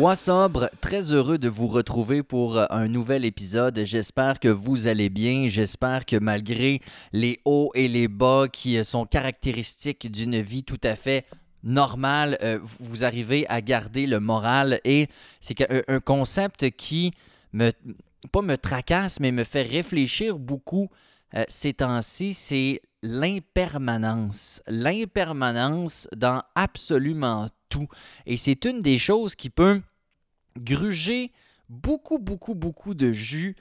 Moi sobre, très heureux de vous retrouver pour euh, un nouvel épisode. J'espère que vous allez bien. J'espère que malgré les hauts et les bas qui euh, sont caractéristiques d'une vie tout à fait normale, euh, vous arrivez à garder le moral. Et c'est un concept qui me, pas me tracasse, mais me fait réfléchir beaucoup ces temps-ci. C'est l'impermanence. L'impermanence dans absolument tout. Et c'est une des choses qui peut gruger beaucoup, beaucoup, beaucoup de jus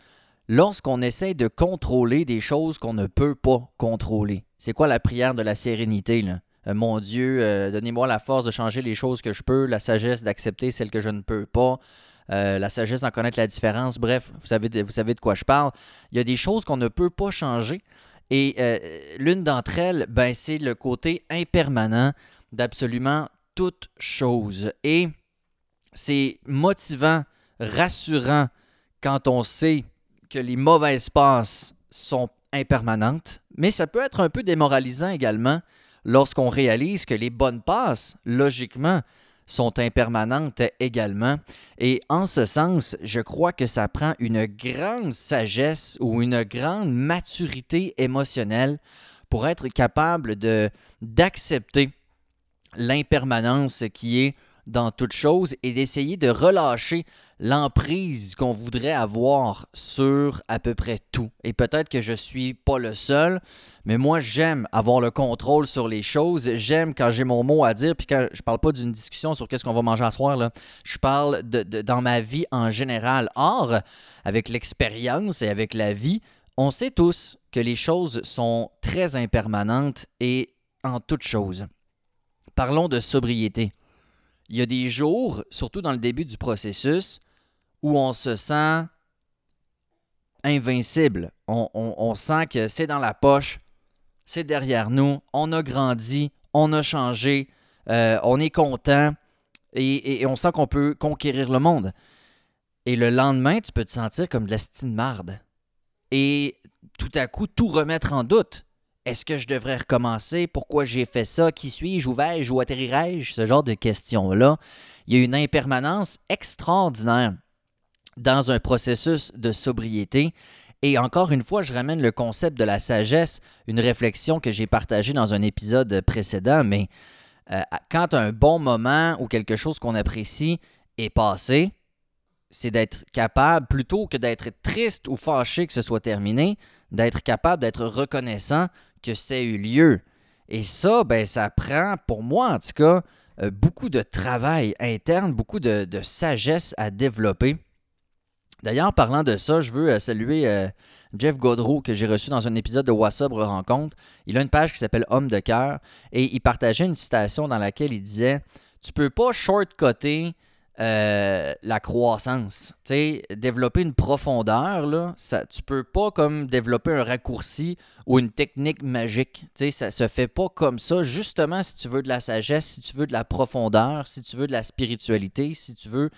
lorsqu'on essaie de contrôler des choses qu'on ne peut pas contrôler. C'est quoi la prière de la sérénité, là? Euh, mon Dieu, euh, donnez-moi la force de changer les choses que je peux, la sagesse d'accepter celles que je ne peux pas, euh, la sagesse d'en connaître la différence. Bref, vous savez, de, vous savez de quoi je parle. Il y a des choses qu'on ne peut pas changer. Et l'une d'entre elles, ben, c'est le côté impermanent d'absolument toute chose. Et c'est motivant, rassurant quand on sait que les mauvaises passes sont impermanentes, mais ça peut être un peu démoralisant également lorsqu'on réalise que les bonnes passes, logiquement, sont impermanentes également. Et en ce sens, je crois que ça prend une grande sagesse ou une grande maturité émotionnelle pour être capable d'accepter l'impermanence qui est dans toute chose et d'essayer de relâcher l'emprise qu'on voudrait avoir sur à peu près tout. Et peut-être que je suis pas le seul, mais moi j'aime avoir le contrôle sur les choses. J'aime quand j'ai mon mot à dire, puis quand je parle pas d'une discussion sur qu'est-ce qu'on va manger à soir je parle de, dans ma vie en général. Or, avec l'expérience et avec la vie, on sait tous que les choses sont très impermanentes et en toute chose. Parlons de sobriété. Il y a des jours, surtout dans le début du processus, où on se sent invincible. On, sent que c'est dans la poche, c'est derrière nous, on a grandi, on a changé, euh, on est content et, on sent qu'on peut conquérir le monde. Et le lendemain, tu peux te sentir comme de la stine marde. Et tout à coup, tout remettre en doute. Est-ce que je devrais recommencer? Pourquoi j'ai fait ça? Qui suis-je? Où vais-je? Où atterrirai-je? Ce genre de questions-là. Il y a une impermanence extraordinaire dans un processus de sobriété. Et encore une fois, je ramène le concept de la sagesse, une réflexion que j'ai partagée dans un épisode précédent, mais euh, quand un bon moment ou quelque chose qu'on apprécie est passé, c'est d'être capable, plutôt que d'être triste ou fâché que ce soit terminé, d'être capable d'être reconnaissant que c'est eu lieu. Et ça, ben, ça prend, pour moi en tout cas, euh, beaucoup de travail interne, beaucoup de, sagesse à développer. D'ailleurs, parlant de ça, je veux euh, saluer euh, Jeff Godreau que j'ai reçu dans un épisode de WhatsApp Rencontre. Il a une page qui s'appelle Homme de cœur et il partageait une citation dans laquelle il disait Tu peux pas shortcutter euh, la croissance. Tu sais, développer une profondeur, là, ça, tu peux pas comme développer un raccourci ou une technique magique. Tu sais, ça se fait pas comme ça. Justement, si tu veux de la sagesse, si tu veux de la profondeur, si tu veux de la spiritualité, si tu veux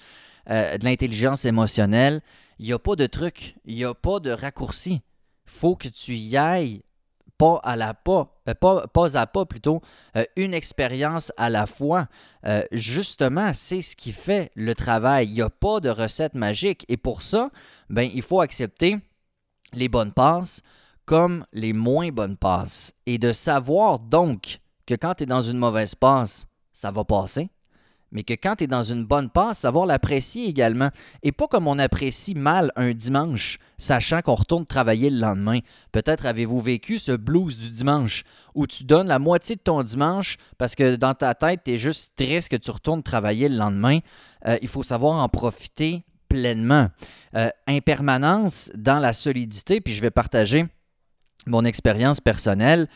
euh, de l'intelligence émotionnelle, il n'y a pas de truc, il n'y a pas de raccourci. faut que tu y ailles pas à la pas, euh, pas, pas, à pas plutôt, euh, une expérience à la fois. Euh, justement, c'est ce qui fait le travail. Il n'y a pas de recette magique. Et pour ça, ben, il faut accepter les bonnes passes comme les moins bonnes passes. Et de savoir donc que quand tu es dans une mauvaise passe, ça va passer mais que quand tu es dans une bonne passe, savoir l'apprécier également. Et pas comme on apprécie mal un dimanche, sachant qu'on retourne travailler le lendemain. Peut-être avez-vous vécu ce blues du dimanche, où tu donnes la moitié de ton dimanche parce que dans ta tête, tu es juste triste que tu retournes travailler le lendemain. Euh, il faut savoir en profiter pleinement. Euh, impermanence dans la solidité, puis je vais partager mon expérience personnelle.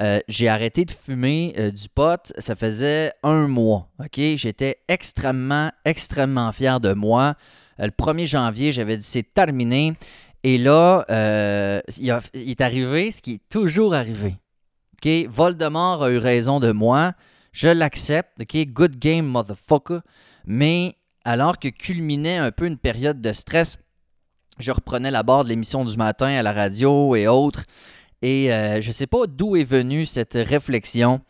Euh, j'ai arrêté de fumer euh, du pot, ça faisait un mois. OK? J'étais extrêmement, extrêmement fier de moi. Euh, le 1er janvier, j'avais dit c'est terminé. Et là, il, est arrivé ce qui est toujours arrivé. OK? Voldemort a eu raison de moi. Je l'accepte. OK? Good game, motherfucker. Mais alors que culminait un peu une période de stress, je reprenais la barre de l'émission du matin à la radio et autres. Et euh, je ne sais pas d'où est venue cette réflexion,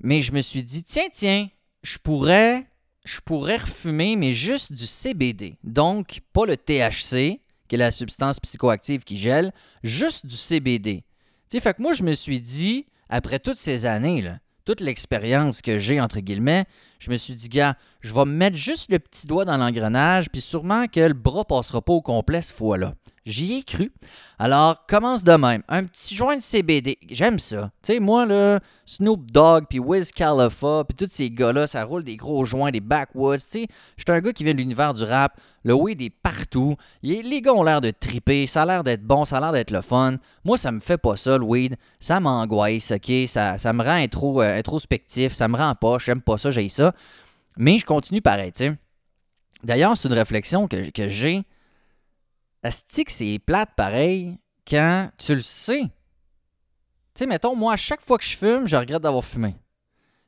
mais je me suis dit, tiens, tiens, je pourrais je pourrais refumer, mais juste du CBD. Donc, pas le THC, qui est la substance psychoactive qui gèle, juste du CBD. Tu sais, fait que moi, je me suis dit, après toutes ces années, là, toute l'expérience que j'ai, entre guillemets, je me suis dit, gars, je vais me mettre juste le petit doigt dans l'engrenage, puis sûrement que le bras passera pas au complet cette fois-là. J'y ai cru. Alors, commence de même. Un petit joint de CBD. J'aime ça. Tu sais, moi, là, Snoop Dogg, puis Wiz Khalifa, puis tous ces gars-là, ça roule des gros joints, des backwoods. Tu sais, je suis un gars qui vient de l'univers du rap. Le weed est partout. Les gars ont l'air de triper. Ça a l'air d'être bon. Ça a l'air d'être le fun. Moi, ça me fait pas ça, le weed. Ça m'angoisse, OK? Ça, ça me rend intro, euh, introspectif. Ça me rend pas. J'aime pas ça. J'ai ça. Mais je continue pareil, tu sais. D'ailleurs, c'est une réflexion que j'ai que c'est plate pareil quand tu le sais. Tu sais, mettons, moi, à chaque fois que je fume, je regrette d'avoir fumé.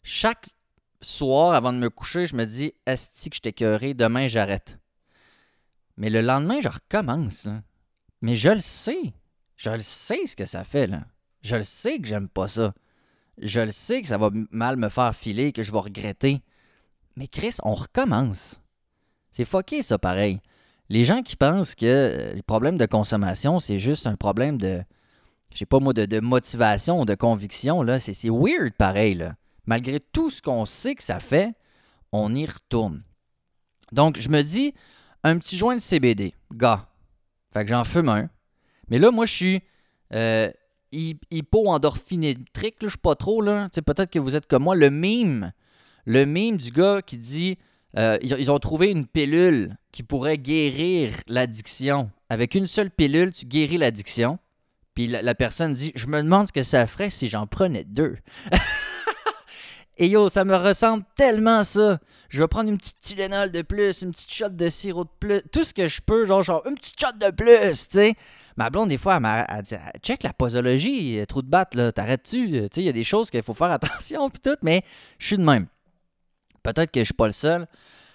Chaque soir, avant de me coucher, je me dis, Asti que je t'écœuré, demain j'arrête. Mais le lendemain, je recommence. Mais je le sais. Je le sais ce que ça fait. Là. Je le sais que j'aime pas ça. Je le sais que ça va mal me faire filer, que je vais regretter. Mais Chris, on recommence. C'est fucké ça pareil. Les gens qui pensent que euh, le problème de consommation, c'est juste un problème de, je sais pas moi, de, motivation, de conviction, là, c'est, weird pareil. Là. Malgré tout ce qu'on sait que ça fait, on y retourne. Donc, je me dis, un petit joint de CBD, gars. Fait que j'en fume un. Mais là, moi, je suis euh, hypo-endorphinétrique, je suis pas trop, là. peut-être que vous êtes comme moi. Le mime, le mime du gars qui dit euh, ils, ont trouvé une pilule qui pourrait guérir l'addiction. Avec une seule pilule, tu guéris l'addiction. Puis la, personne dit Je me demande ce que ça ferait si j'en prenais deux. Et yo, ça me ressemble tellement à ça. Je vais prendre une petite Tylenol de plus, une petite shot de sirop de plus, tout ce que je peux, genre, genre une petite shot de plus, tu sais. Ma blonde, des fois, elle dit Check la posologie, trop de batte, là, t'arrêtes-tu? Tu sais, il y a des choses qu'il faut faire attention, puis tout, mais je suis de même. Peut-être que je suis pas le seul.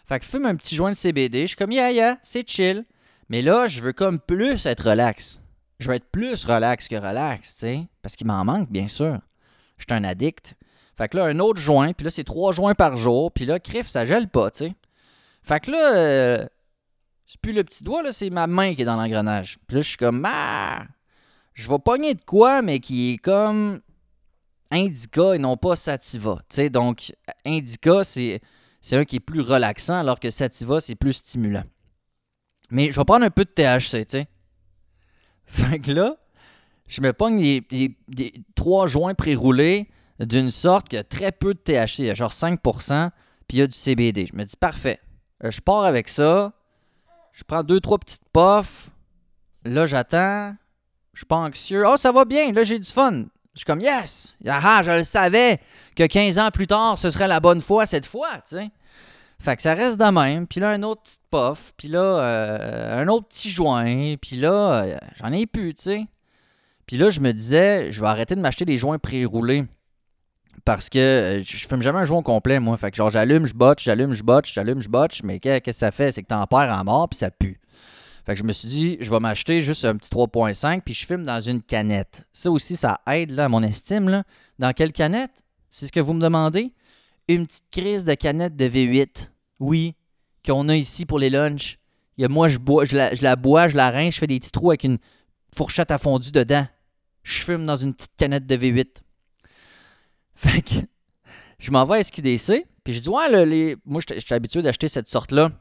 Fait que fume un petit joint de CBD. Je suis comme, yeah, yeah, c'est chill. Mais là, je veux comme plus être relax. Je veux être plus relax que relax, tu sais. Parce qu'il m'en manque, bien sûr. Je suis un addict. Fait que là, un autre joint, puis là, c'est trois joints par jour. Puis là, crif, ça gèle pas, tu sais. Fait que là, euh, c'est plus le petit doigt, là, c'est ma main qui est dans l'engrenage. Puis là, je suis comme, ah, je vais pogner de quoi, mais qui est comme indica et non pas sativa. sais, donc, indica, c'est, c'est un qui est plus relaxant, alors que sativa, c'est plus stimulant. Mais je vais prendre un peu de THC, tu sais. Fait que là, je me pogne les, trois joints pré-roulés d'une sorte qui a très peu de THC, il y a genre 5%, puis il y a du CBD. Je me dis, parfait. Euh, je pars avec ça. Je prends deux, trois petites puffs. Là, j'attends. Je suis pas anxieux. Oh, ça va bien. Là, j'ai du fun. Je suis comme, yes! Ah, je le savais que 15 ans plus tard, ce serait la bonne fois cette fois, tu sais. Fait que ça reste de même. Puis là, un autre petit puff. Puis là, euh, un autre petit joint. Puis là, euh, j'en ai plus, tu sais. Puis là, je me disais, je vais arrêter de m'acheter des joints pré-roulés. Parce que euh, je fume jamais un joint complet, moi. Fait que genre, j'allume, je botche, j'allume, je botche, j'allume, je botche. Mais qu'est-ce que ça fait? C'est que t'en perds en mort, puis ça pue. Fait que je me suis dit, je vais m'acheter juste un petit 3.5 puis je filme dans une canette. Ça aussi, ça aide là, à mon estime. Là. Dans quelle canette? C'est ce que vous me demandez? Une petite crise de canette de V8. Oui, qu'on a ici pour les lunchs. Moi, je, la, bois, je la rince, je fais des petits trous avec une fourchette à fondu dedans. Je fume dans une petite canette de V8. Fait que je m'en vais à SQDC, puis je dis, ouais, les... moi, je suis habitué d'acheter cette sorte-là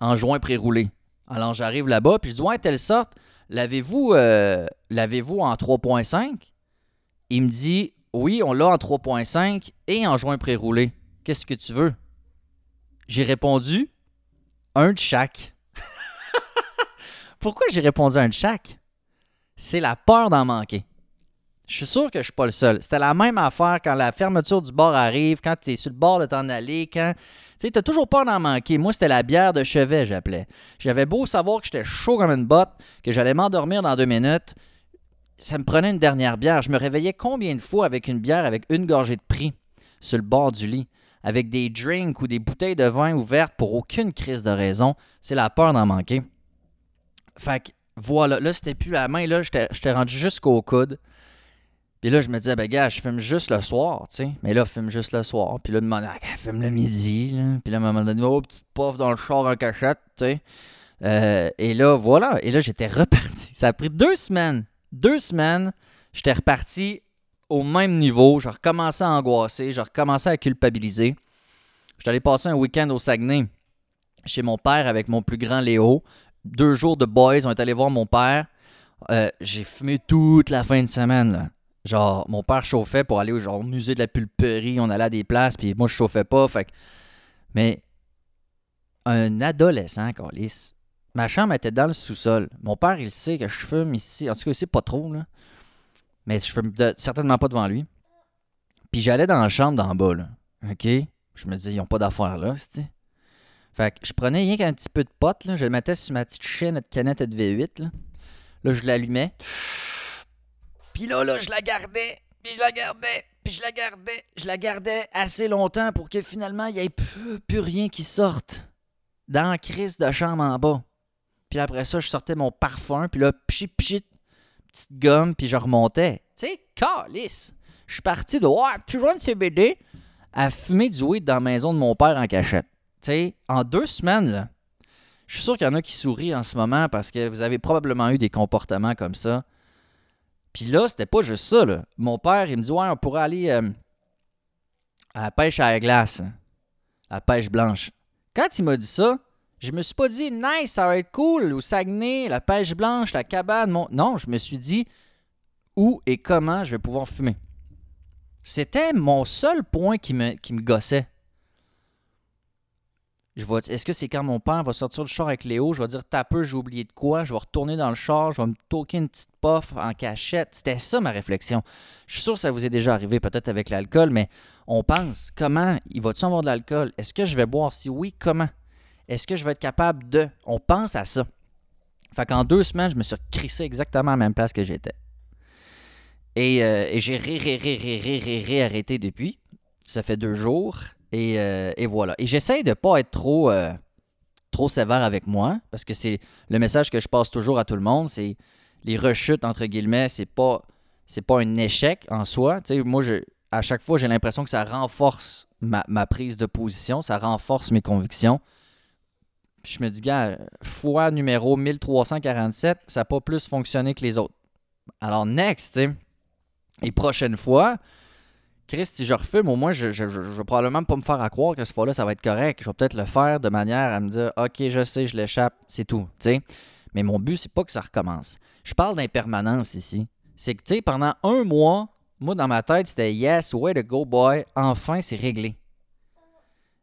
en joint pré-roulé. Alors j'arrive là-bas, puis je dis Ouais, telle sorte, l'avez-vous euh, l'avez-vous en 3.5 Il me dit Oui, on l'a en 3.5 et en joint pré-roulé. Qu'est-ce que tu veux? J'ai répondu Un de chaque. Pourquoi j'ai répondu un de chaque? C'est la peur d'en manquer. Je suis sûr que je suis pas le seul. C'était la même affaire quand la fermeture du bar arrive, quand tu es sur le bord de t'en aller, quand. Tu sais, toujours peur d'en manquer. Moi, c'était la bière de chevet, j'appelais. J'avais beau savoir que j'étais chaud comme une botte, que j'allais m'endormir dans deux minutes. Ça me prenait une dernière bière. Je me réveillais combien de fois avec une bière avec une gorgée de prix sur le bord du lit, avec des drinks ou des bouteilles de vin ouvertes pour aucune crise de raison. C'est la peur d'en manquer. Fait que voilà, là, c'était plus la main, là, j'étais rendu jusqu'au coude. Puis là, je me disais, ben gars, je fume juste le soir, tu sais. Mais là, fume juste le soir. Puis là, de demander, ah, fume le midi, là. Puis là, à un moment donné, oh, petite puff dans le char en cachette, tu sais. Euh, et là, voilà. Et là, j'étais reparti. Ça a pris deux semaines. Deux semaines. J'étais reparti au même niveau. Je recommençais à angoisser. Je recommençais à culpabiliser. J'étais allé passer un week-end au Saguenay chez mon père avec mon plus grand Léo. Deux jours de boys. On est allé voir mon père. Euh, j'ai fumé toute la fin de semaine. Là. Genre, mon père chauffait pour aller au, genre, musée de la pulperie. On allait à des places, puis moi, je chauffais pas. Fait Mais un adolescent, Carlis, ma chambre était dans le sous-sol. Mon père, il sait que je fume ici. En tout cas, il pas trop, là. Mais je fume certainement pas devant lui. Puis j'allais dans la chambre d'en bas, là. OK? Je me disais, ils ont pas d'affaires là, c'est Fait que je prenais rien qu'un petit peu de pote, là. Je le mettais sur ma petite chaîne de canette de V8, là. Là, je l'allumais. Puis là, là, je la gardais, puis je la gardais, puis je la gardais. Je la gardais assez longtemps pour que finalement, il n'y ait plus, rien qui sorte dans la crise de chambre en bas. Puis après ça, je sortais mon parfum, puis là, pchit, pchit, petite gomme, puis je remontais. Tu sais, calice. Je suis parti de Ouais, tu vois une CBD à fumer du weed dans la maison de mon père en cachette. Tu sais, en deux semaines, là, je suis sûr qu'il y en a qui sourient en ce moment parce que vous avez probablement eu des comportements comme ça. Puis là, c'était pas juste ça. Là. Mon père, il me dit Ouais, on pourrait aller euh, à la pêche à la glace, à la pêche blanche. Quand il m'a dit ça, je me suis pas dit Nice, ça va être cool, au Saguenay, la pêche blanche, la cabane. Mon... Non, je me suis dit Où et comment je vais pouvoir fumer. C'était mon seul point qui me gossait. Est-ce que c'est quand mon père va sortir du char avec Léo, je vais dire t'as peu, j'ai oublié de quoi, je vais retourner dans le char, je vais me toquer une petite puff en cachette. C'était ça ma réflexion. Je suis sûr que ça vous est déjà arrivé, peut-être avec l'alcool, mais on pense comment? Il va-tu avoir de l'alcool? Est-ce que je vais boire? Si oui, comment? Est-ce que je vais être capable de? On pense à ça. Fait qu'en deux semaines, je me suis crissé exactement à la même place que j'étais. Et, euh, et j'ai ré, ré, ré, ré, ré, ré, ré arrêté depuis. Ça fait deux jours. Euh, et, voilà. Et j'essaye de ne pas être trop, euh, trop sévère avec moi, parce que c'est le message que je passe toujours à tout le monde, c'est les rechutes, entre guillemets, c'est pas c'est pas un échec en soi. moi, je, à chaque fois, j'ai l'impression que ça renforce ma, prise de position, ça renforce mes convictions. je me dis, gars, fois numéro 1347, ça n'a pas plus fonctionné que les autres. Alors, next, et prochaine fois, Chris, si je refume, au moins, je, je, vais probablement pas me faire à croire que ce fois-là, ça va être correct. Je vais peut-être le faire de manière à me dire, OK, je sais, je l'échappe, c'est tout. Mais mon but, c'est pas que ça recommence. Je parle d'impermanence ici. C'est que, pendant un mois, moi, dans ma tête, c'était yes, way to go, boy, enfin, c'est réglé.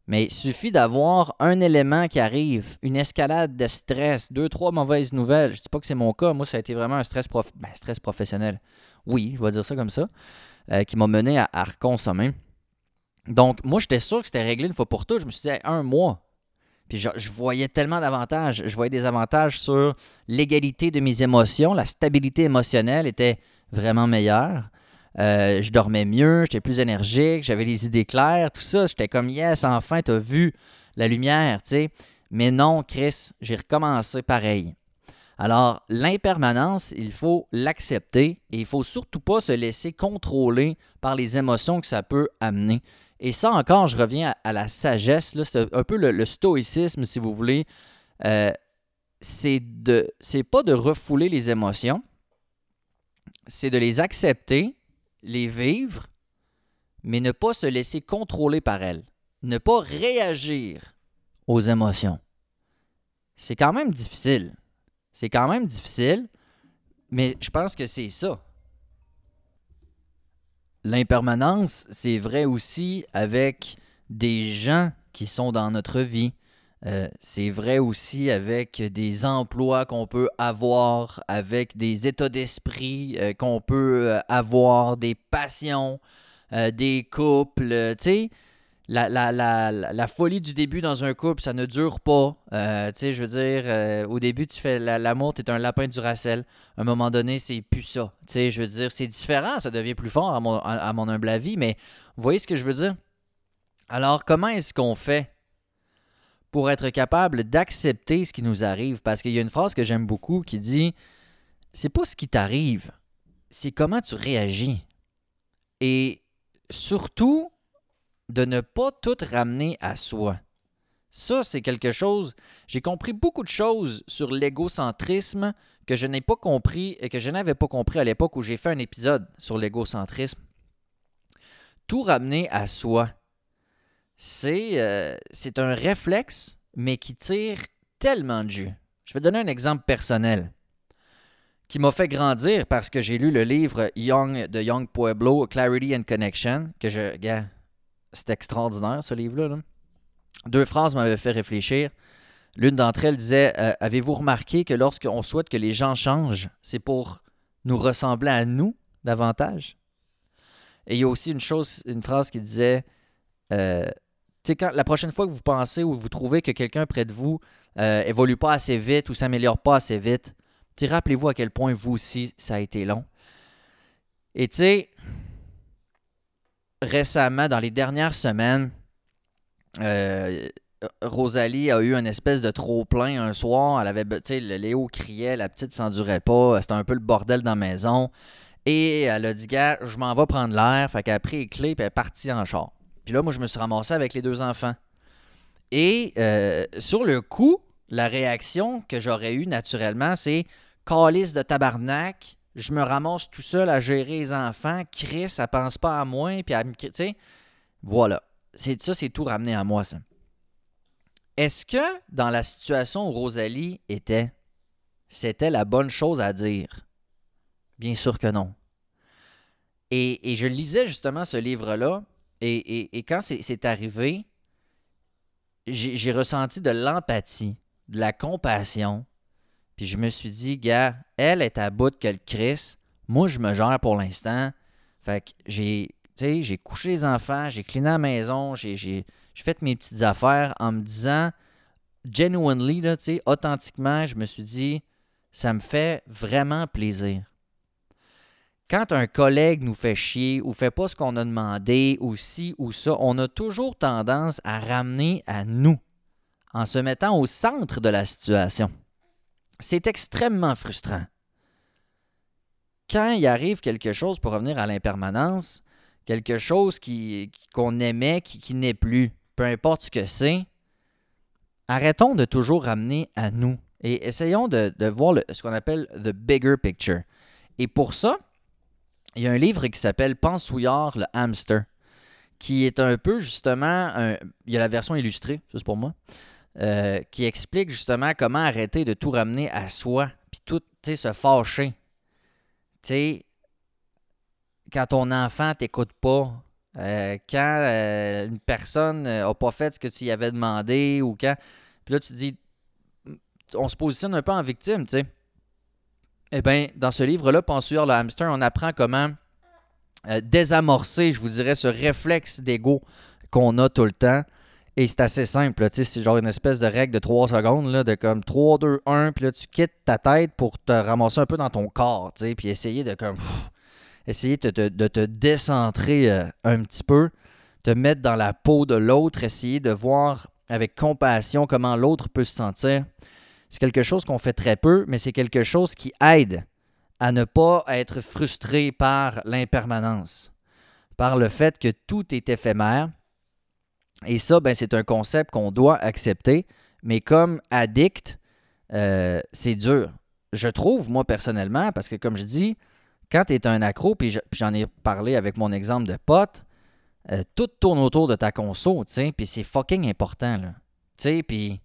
Mais il suffit d'avoir un élément qui arrive, une escalade de stress, deux, trois mauvaises nouvelles. Je dis pas que c'est mon cas. Moi, ça a été vraiment un stress, prof... Ben, stress professionnel. Oui, je vais dire ça comme ça. Euh, qui m'a mené à, reconsommer. Donc, moi, j'étais sûr que c'était réglé une fois pour toutes. Je me suis dit, un mois. Puis je, voyais tellement d'avantages. Je voyais des avantages sur l'égalité de mes émotions. La stabilité émotionnelle était vraiment meilleure. Euh, je dormais mieux, j'étais plus énergique, j'avais les idées claires, tout ça. J'étais comme, yes, enfin, tu as vu la lumière, tu. Mais non, Chris, j'ai recommencé pareil. Alors, l'impermanence, il faut l'accepter et il faut surtout pas se laisser contrôler par les émotions que ça peut amener. Et ça encore, je reviens à, la sagesse, c'est un peu le, stoïcisme, si vous voulez. Euh, c'est c'est pas de refouler les émotions, c'est de les accepter, les vivre, mais ne pas se laisser contrôler par elles. Ne pas réagir aux émotions. C'est quand même difficile. C'est quand même difficile, mais je pense que c'est ça. L'impermanence, c'est vrai aussi avec des gens qui sont dans notre vie. Euh, c'est vrai aussi avec des emplois qu'on peut avoir, avec des états d'esprit euh, qu'on peut euh, avoir, des passions, des couples. Tu sais, la, folie du début dans un couple, ça ne dure pas. Euh, tu sais, je veux dire, euh, au début, tu fais l'amour, tu es un lapin du racel. À un moment donné, c'est plus ça. Tu sais, je veux dire, c'est différent, ça devient plus fort à mon, à, mon humble avis, mais vous voyez ce que je veux dire? Alors, comment est-ce qu'on fait pour être capable d'accepter ce qui nous arrive? Parce qu'il y a une phrase que j'aime beaucoup qui dit C'est pas ce qui t'arrive, c'est comment tu réagis. Et surtout, de ne pas tout ramener à soi. Ça, c'est quelque chose. J'ai compris beaucoup de choses sur l'égocentrisme que je n'ai pas compris et que je n'avais pas compris à l'époque où j'ai fait un épisode sur l'égocentrisme. Tout ramener à soi, c'est euh, c'est un réflexe, mais qui tire tellement de jus. Je vais donner un exemple personnel qui m'a fait grandir parce que j'ai lu le livre Young de Young Pueblo, Clarity and Connection, que je. C'est extraordinaire ce livre-là. Deux phrases m'avaient fait réfléchir. L'une d'entre elles disait euh, Avez-vous remarqué que lorsqu'on souhaite que les gens changent, c'est pour nous ressembler à nous davantage Et il y a aussi une chose, une phrase qui disait euh, quand, la prochaine fois que vous pensez ou vous trouvez que quelqu'un près de vous euh, évolue pas assez vite ou s'améliore pas assez vite, rappelez-vous à quel point vous aussi, ça a été long. Et tu sais, récemment, dans les dernières semaines, euh, Rosalie a eu une espèce de trop-plein un soir. Elle avait, tu sais, Léo criait, la petite s'endurait pas. C'était un peu le bordel dans la maison. Et elle a dit, gars, je m'en vais prendre l'air. Fait qu'elle a pris les clés et elle est partie en char. Puis là, moi, je me suis ramassé avec les deux enfants. Et euh, sur le coup, la réaction que j'aurais eue naturellement, c'est calice de tabarnak, je me ramasse tout seul à gérer les enfants, Chris, ça pense pas à moi, puis à. Tu sais, voilà. C'est, ça, c'est tout ramené à moi, ça. Est-ce que dans la situation où Rosalie était, c'était la bonne chose à dire? Bien sûr que non. Et, je lisais justement ce livre-là, et, quand c'est, arrivé, j'ai ressenti de l'empathie, de la compassion, puis je me suis dit, gars, elle est à bout de quel Chris. Moi, je me gère pour l'instant. Fait que j'ai, j'ai couché les enfants, j'ai cleané la maison, j'ai, fait mes petites affaires en me disant, genuinely, là, authentiquement, je me suis dit, ça me fait vraiment plaisir. Quand un collègue nous fait chier ou fait pas ce qu'on a demandé ou ci ou ça, on a toujours tendance à ramener à nous en se mettant au centre de la situation. C'est extrêmement frustrant. Quand il arrive quelque chose pour revenir à l'impermanence, quelque chose qu'on aimait, qui, n'est plus, peu importe ce que c'est, arrêtons de toujours ramener à nous et essayons de, voir ce qu'on appelle the bigger picture. Et pour ça, il y a un livre qui s'appelle Pensouillard le hamster, qui est un peu justement, il y a la version illustrée, juste pour moi, euh, qui explique justement comment arrêter de tout ramener à soi, puis tout, se fâcher. Tu sais, quand ton enfant t'écoute pas, euh, quand euh, une personne n'a pas fait ce que tu y avais demandé, ou quand. Puis là, tu te dis, on se positionne un peu en victime, tu sais. Eh bien, dans ce livre-là, Penseur le hamster, on apprend comment désamorcer, je vous dirais, ce réflexe d'ego qu'on a tout le temps. Et c'est assez simple, c'est genre une espèce de règle de 3 secondes, là, de comme 3, 2, 1, puis là tu quittes ta tête pour te ramasser un peu dans ton corps, puis essayer de comme essayer de, te décentrer euh, un petit peu, te mettre dans la peau de l'autre, essayer de voir avec compassion comment l'autre peut se sentir. C'est quelque chose qu'on fait très peu, mais c'est quelque chose qui aide à ne pas être frustré par l'impermanence, par le fait que tout est éphémère et ça, ben, c'est un concept qu'on doit accepter, mais comme addict, euh, c'est dur. Je trouve, moi, personnellement, parce que comme je dis, quand tu es un accro, puis j'en ai parlé avec mon exemple de pote, euh, tout tourne autour de ta conso, tu sais, puis c'est fucking important, là. Tu sais, puis...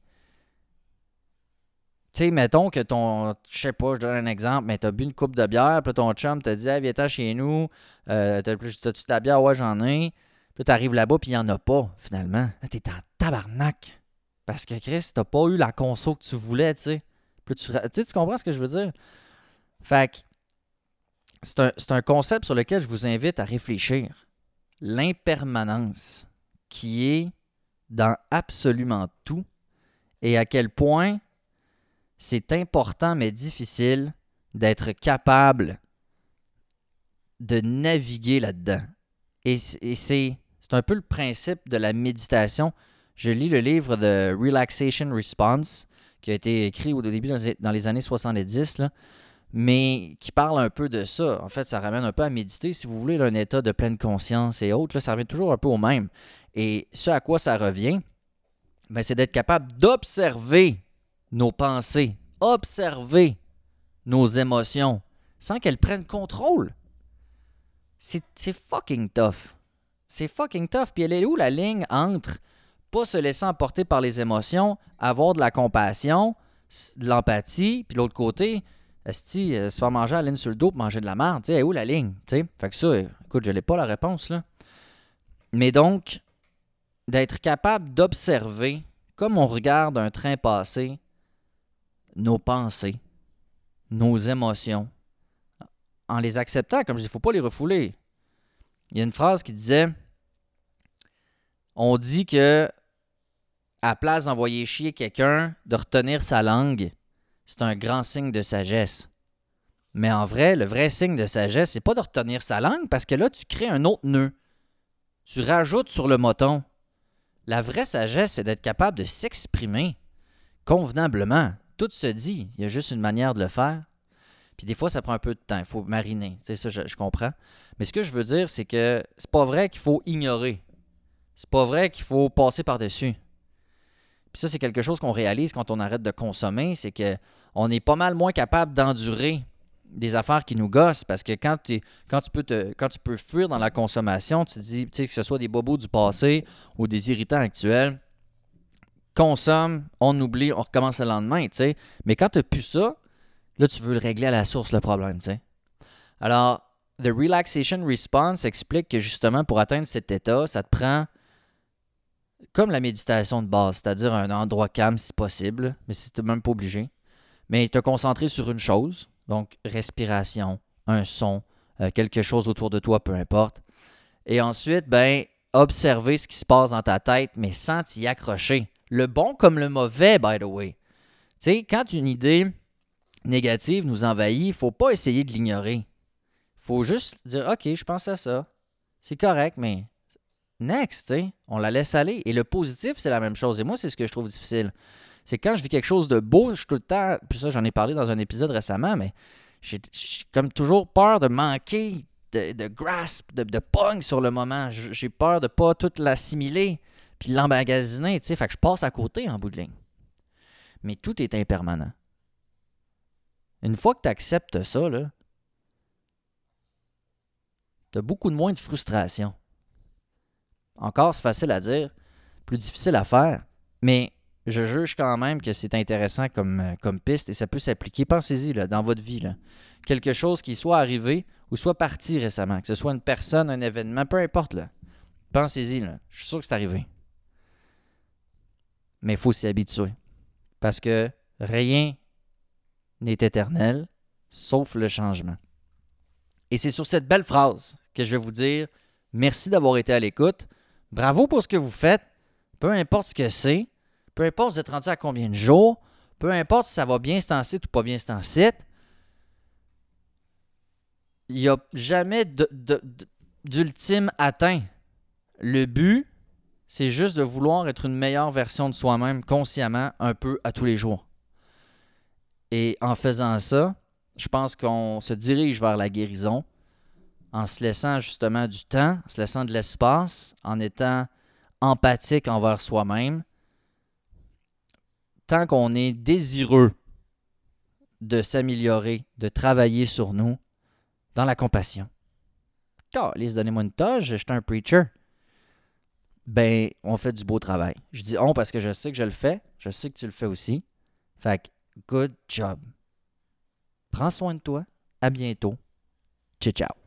Tu sais, mettons que ton... Je sais pas, je donne un exemple, mais t'as bu une coupe de bière, puis ton chum te dit « Ah, viens chez nous, euh, t'as-tu la bière? Ouais, j'en ai. » Puis tu arrives là-bas, puis il n'y en a pas, finalement. Tu es en tabarnak. Parce que Chris, t'as pas eu la conso que tu voulais, tu sais. tu, tu comprends ce que je veux dire? Fait que c'est un, un, concept sur lequel je vous invite à réfléchir. L'impermanence qui est dans absolument tout et à quel point c'est important mais difficile d'être capable de naviguer là-dedans. Et c'est c'est un peu le principe de la méditation. Je lis le livre de Relaxation Response, qui a été écrit au début dans les années 70. mais qui parle un peu de ça. En fait, ça ramène un peu à méditer, si vous voulez, un état de pleine conscience et autres. Là, ça revient toujours un peu au même. Et ce à quoi ça revient, ben, c'est d'être capable d'observer nos pensées, observer nos émotions sans qu'elles prennent contrôle. C'est fucking tough. C'est fucking tough. Puis elle est où la ligne entre pas se laisser emporter par les émotions, avoir de la compassion, de l'empathie, puis l'autre côté, Esti, euh, se faire manger à la sur le dos pour manger de la merde, tu sais, où la ligne? Fait que ça, écoute, je n'ai pas la réponse, là. Mais donc, d'être capable d'observer, comme on regarde un train passer, nos pensées, nos émotions, en les acceptant, comme je dis, il ne faut pas les refouler. Il y a une phrase qui disait On dit que, à place d'envoyer chier quelqu'un, de retenir sa langue, c'est un grand signe de sagesse. Mais en vrai, le vrai signe de sagesse, c'est pas de retenir sa langue parce que là, tu crées un autre nœud. Tu rajoutes sur le moton. La vraie sagesse, c'est d'être capable de s'exprimer convenablement. Tout se dit. Il y a juste une manière de le faire. Puis des fois, ça prend un peu de temps. Il faut mariner. C'est ça, je, comprends. Mais ce que je veux dire, c'est que c'est pas vrai qu'il faut ignorer. C'est pas vrai qu'il faut passer par-dessus. Puis ça, c'est quelque chose qu'on réalise quand on arrête de consommer, c'est que on est pas mal moins capable d'endurer des affaires qui nous gossent parce que quand, quand, tu peux te, quand tu peux fuir dans la consommation, tu te dis que ce soit des bobos du passé ou des irritants actuels, consomme, on oublie, on recommence le lendemain, tu sais. Mais quand tu n'as plus ça, là, tu veux le régler à la source, le problème, tu sais. Alors, The Relaxation Response explique que justement, pour atteindre cet état, ça te prend comme la méditation de base, c'est-à-dire un endroit calme si possible, mais c'est même pas obligé. Mais te concentrer sur une chose, donc respiration, un son, euh, quelque chose autour de toi, peu importe. Et ensuite, ben, observer ce qui se passe dans ta tête, mais sans t'y accrocher. Le bon comme le mauvais, by the way. Tu sais, quand une idée négative nous envahit, il faut pas essayer de l'ignorer. Il faut juste dire, OK, je pense à ça. C'est correct, mais next, on la laisse aller. Et le positif, c'est la même chose. Et moi, c'est ce que je trouve difficile. C'est quand je vis quelque chose de beau, je suis tout le temps, puis ça, j'en ai parlé dans un épisode récemment, mais j'ai comme toujours peur de manquer de, grasp, de, de sur le moment. J'ai peur de pas tout l'assimiler, puis l'emmagasiner, tu sais, fait que je passe à côté en bout de ligne. Mais tout est impermanent. Une fois que tu acceptes ça, là, tu as beaucoup de moins de frustration. Encore, c'est facile à dire, plus difficile à faire, mais je juge quand même que c'est intéressant comme, euh, piste et ça peut s'appliquer. Pensez-y dans votre vie. Quelque chose qui soit arrivé ou soit parti récemment, que ce soit une personne, un événement, peu importe. Pensez-y. Je suis sûr que c'est arrivé. Mais il faut s'y habituer. Parce que rien n'est éternel, sauf le changement. Et c'est sur cette belle phrase que je vais vous dire merci d'avoir été à l'écoute. Bravo pour ce que vous faites. Peu importe ce que c'est, peu importe vous êtes rendu à combien de jours, peu importe si ça va bien ce site ou pas bien ce site, il n'y a jamais d'ultime atteint. Le but, c'est juste de vouloir être une meilleure version de soi-même consciemment un peu à tous les jours. Et en faisant ça, je pense qu'on se dirige vers la guérison en se laissant justement du temps, en se laissant de l'espace, en étant empathique envers soi-même, tant qu'on est désireux de s'améliorer, de travailler sur nous, dans la compassion. Lise, donnez-moi une tâche, je suis un preacher. Ben, on fait du beau travail. Je dis on parce que je sais que je le fais, je sais que tu le fais aussi. Fait que, good job. Prends soin de toi. À bientôt. Ciao, ciao.